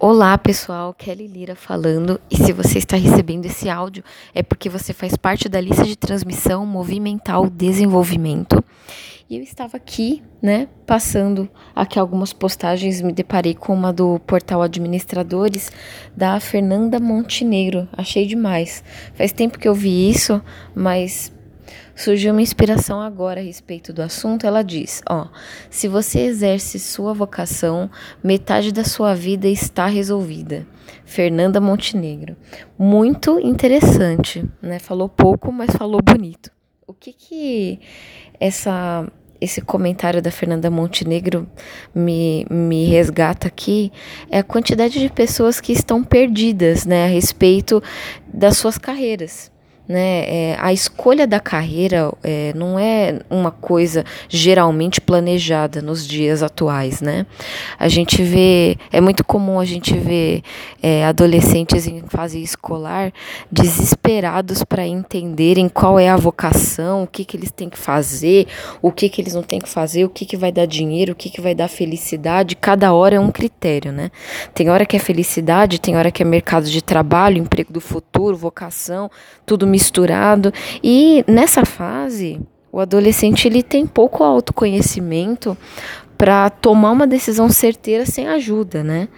Olá, pessoal, Kelly Lira falando. E se você está recebendo esse áudio, é porque você faz parte da lista de transmissão Movimental Desenvolvimento. E eu estava aqui, né, passando aqui algumas postagens, me deparei com uma do portal Administradores da Fernanda Montenegro. Achei demais. Faz tempo que eu vi isso, mas surgiu uma inspiração agora a respeito do assunto. Ela diz: ó, se você exerce sua vocação, metade da sua vida está resolvida. Fernanda Montenegro. Muito interessante, né? Falou pouco, mas falou bonito. O que que essa esse comentário da Fernanda Montenegro me, me resgata aqui é a quantidade de pessoas que estão perdidas né, a respeito das suas carreiras né? É, a escolha da carreira é, não é uma coisa geralmente planejada nos dias atuais, né? A gente vê, é muito comum a gente ver é, adolescentes em fase escolar desesperados para entenderem qual é a vocação, o que, que eles têm que fazer, o que, que eles não têm que fazer, o que, que vai dar dinheiro, o que, que vai dar felicidade. Cada hora é um critério, né? Tem hora que é felicidade, tem hora que é mercado de trabalho, emprego do futuro, vocação, tudo misturado. E nessa fase, o adolescente ele tem pouco autoconhecimento para tomar uma decisão certeira sem ajuda, né?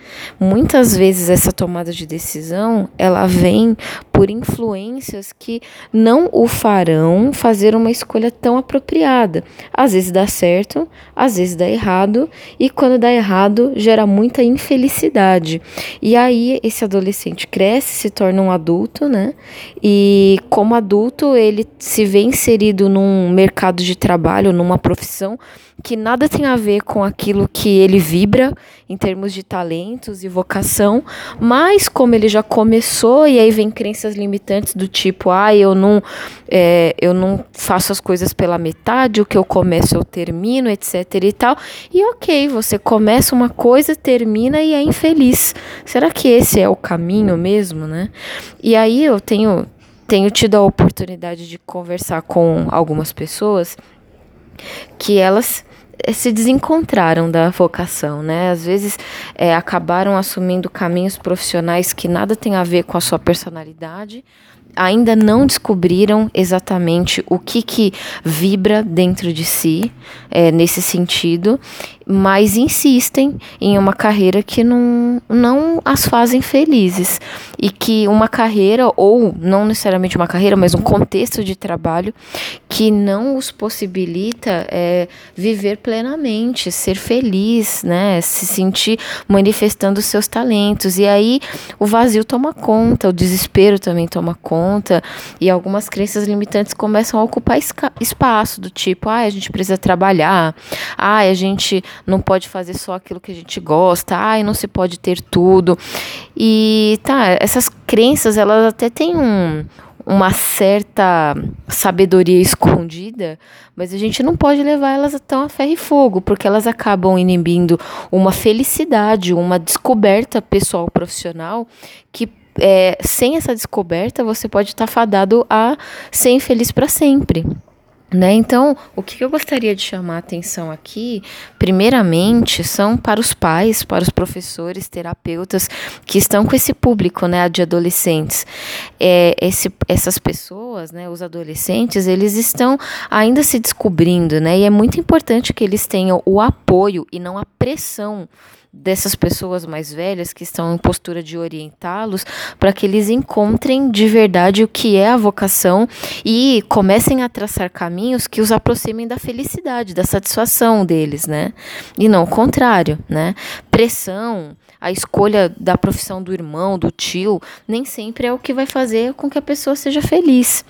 Muitas vezes essa tomada de decisão, ela vem por influências que não o farão fazer uma escolha tão apropriada. Às vezes dá certo, às vezes dá errado, e quando dá errado, gera muita infelicidade. E aí esse adolescente cresce, se torna um adulto, né? E como adulto, ele se vê inserido num mercado de trabalho, numa profissão que nada tem a ver com aquilo que ele vibra em termos de talentos e vocação, mas como ele já começou e aí vem crenças limitantes do tipo, ah, eu não, é, eu não faço as coisas pela metade, o que eu começo eu termino, etc e tal. E ok, você começa uma coisa, termina e é infeliz. Será que esse é o caminho mesmo, né? E aí eu tenho tenho tido a oportunidade de conversar com algumas pessoas que elas se desencontraram da vocação, né? Às vezes é, acabaram assumindo caminhos profissionais que nada tem a ver com a sua personalidade, ainda não descobriram exatamente o que, que vibra dentro de si é, nesse sentido, mas insistem em uma carreira que não, não as fazem felizes. E que uma carreira, ou não necessariamente uma carreira, mas um contexto de trabalho que não os possibilita é, viver plenamente, ser feliz, né? Se sentir manifestando seus talentos. E aí o vazio toma conta, o desespero também toma conta, e algumas crenças limitantes começam a ocupar espaço, do tipo, ah, a gente precisa trabalhar, ah, a gente não pode fazer só aquilo que a gente gosta, ai, não se pode ter tudo. E tá, essas crenças, elas até têm um, uma certa sabedoria escondida, mas a gente não pode levar elas tão a ferro e fogo, porque elas acabam inibindo uma felicidade, uma descoberta pessoal profissional que é, sem essa descoberta você pode estar fadado a ser infeliz para sempre. Né? Então, o que eu gostaria de chamar a atenção aqui, primeiramente, são para os pais, para os professores, terapeutas que estão com esse público, né, de adolescentes. É, esse, essas pessoas, né, os adolescentes, eles estão ainda se descobrindo, né, e é muito importante que eles tenham o apoio e não a pressão dessas pessoas mais velhas que estão em postura de orientá-los para que eles encontrem de verdade o que é a vocação e comecem a traçar caminhos que os aproximem da felicidade, da satisfação deles, né? E não o contrário, né? Pressão, a escolha da profissão do irmão, do tio, nem sempre é o que vai fazer com que a pessoa seja feliz.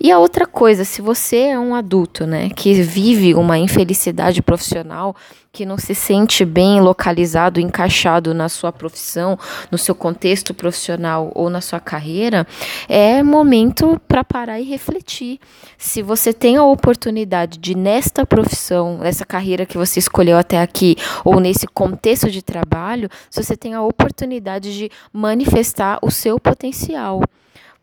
E a outra coisa, se você é um adulto, né, que vive uma infelicidade profissional, que não se sente bem localizado, encaixado na sua profissão, no seu contexto profissional ou na sua carreira, é momento para parar e refletir. Se você tem a oportunidade de, nesta profissão, nessa carreira que você escolheu até aqui, ou nesse contexto de trabalho, se você tem a oportunidade de manifestar o seu potencial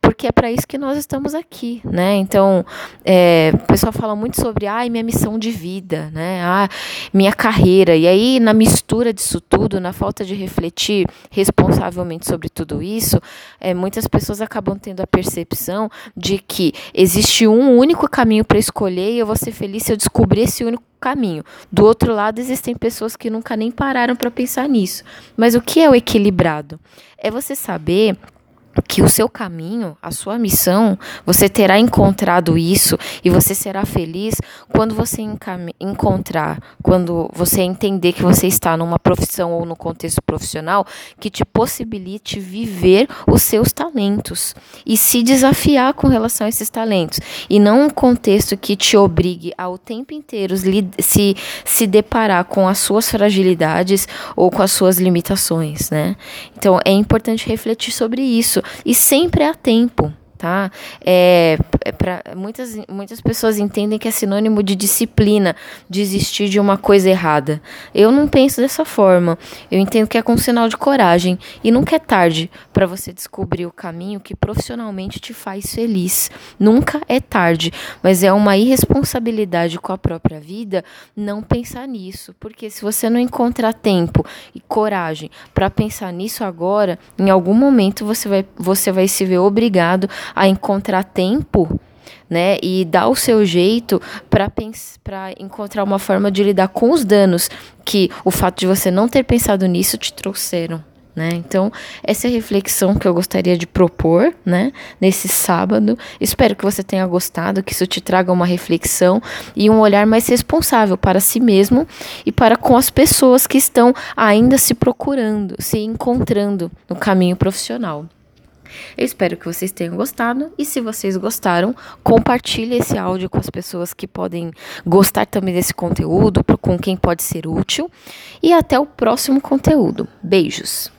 porque é para isso que nós estamos aqui, né? Então, é, o pessoal fala muito sobre, ai, minha missão de vida, né? Ah, minha carreira. E aí, na mistura disso tudo, na falta de refletir responsavelmente sobre tudo isso, é, muitas pessoas acabam tendo a percepção de que existe um único caminho para escolher e eu vou ser feliz se eu descobrir esse único caminho. Do outro lado, existem pessoas que nunca nem pararam para pensar nisso. Mas o que é o equilibrado? É você saber que o seu caminho, a sua missão, você terá encontrado isso e você será feliz quando você encontrar, quando você entender que você está numa profissão ou no contexto profissional que te possibilite viver os seus talentos e se desafiar com relação a esses talentos e não um contexto que te obrigue ao tempo inteiro se se deparar com as suas fragilidades ou com as suas limitações, né? Então é importante refletir sobre isso e sempre há tempo tá? É, é pra, muitas, muitas pessoas entendem que é sinônimo de disciplina, desistir de uma coisa errada. Eu não penso dessa forma. Eu entendo que é com sinal de coragem e nunca é tarde para você descobrir o caminho que profissionalmente te faz feliz. Nunca é tarde, mas é uma irresponsabilidade com a própria vida não pensar nisso, porque se você não encontrar tempo e coragem para pensar nisso agora, em algum momento você vai, você vai se ver obrigado a encontrar tempo né, e dar o seu jeito para encontrar uma forma de lidar com os danos que o fato de você não ter pensado nisso te trouxeram. Né? Então, essa é a reflexão que eu gostaria de propor né, nesse sábado. Espero que você tenha gostado, que isso te traga uma reflexão e um olhar mais responsável para si mesmo e para com as pessoas que estão ainda se procurando, se encontrando no caminho profissional. Eu espero que vocês tenham gostado e se vocês gostaram, compartilhe esse áudio com as pessoas que podem gostar também desse conteúdo, com quem pode ser útil. E até o próximo conteúdo. Beijos!